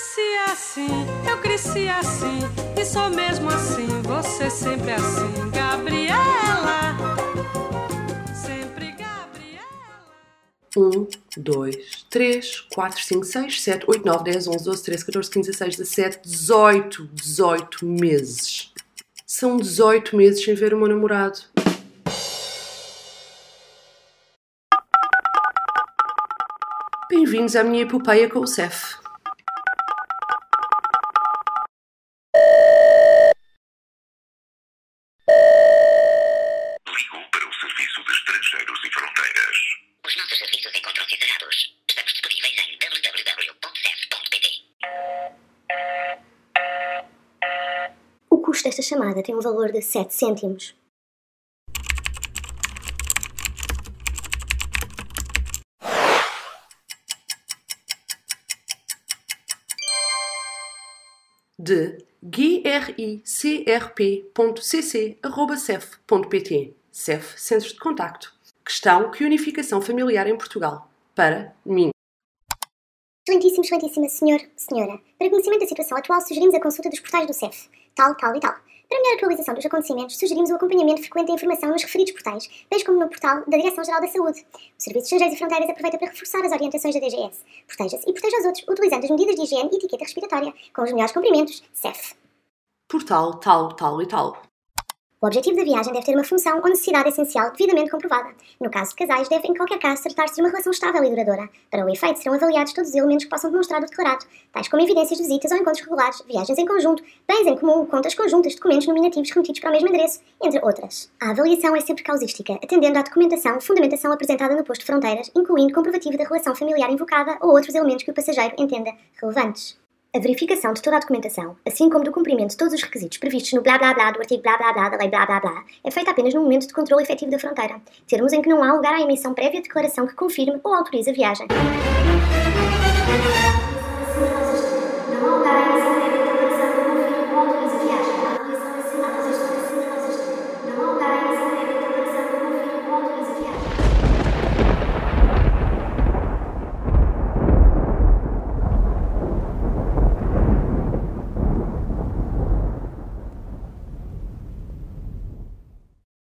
nasci assim, eu cresci assim, e sou mesmo assim, você sempre assim, Gabriela. Sempre Gabriela. 1, 2, 3, 4, 5, 6, 7, 8, 9, 10, 11, 12, 13, 14, 15, 16, 17, 18, 18 meses. São 18 meses sem ver o meu namorado. Bem-vindos à minha epopeia com o CEF. Custo desta chamada tem um valor de 7 cêntimos. de gricrp.cc.cef.pt CEF Centros de Contacto. Questão que unificação familiar em Portugal. Para mim. Excelentíssimo, excelentíssima senhor, senhora, para conhecimento da situação atual sugerimos a consulta dos portais do CEF, tal, tal e tal. Para melhor atualização dos acontecimentos, sugerimos o acompanhamento frequente da informação nos referidos portais, bem como no portal da Direção-Geral da Saúde. O Serviço de Estrangeiros e Fronteiras aproveita para reforçar as orientações da DGS. Proteja-se e proteja os outros, utilizando as medidas de higiene e etiqueta respiratória, com os melhores cumprimentos, CEF. Portal tal, tal e tal. O objetivo da viagem deve ter uma função ou necessidade essencial devidamente comprovada. No caso de casais, deve, em qualquer caso, tratar-se de uma relação estável e duradoura. Para o efeito, serão avaliados todos os elementos que possam demonstrar o declarado, tais como evidências de visitas ou encontros regulares, viagens em conjunto, bens em comum, contas conjuntas, documentos nominativos remetidos para o mesmo endereço, entre outras. A avaliação é sempre causística, atendendo à documentação, fundamentação apresentada no posto de fronteiras, incluindo comprovativo da relação familiar invocada ou outros elementos que o passageiro entenda relevantes. A verificação de toda a documentação, assim como do cumprimento de todos os requisitos previstos no blá blá blá do artigo blá blá blá da lei blá blá blá, é feita apenas no momento de controle efetivo da fronteira, termos em que não há lugar à emissão prévia de declaração que confirme ou autorize a viagem. Não há lugar à emissão prévia.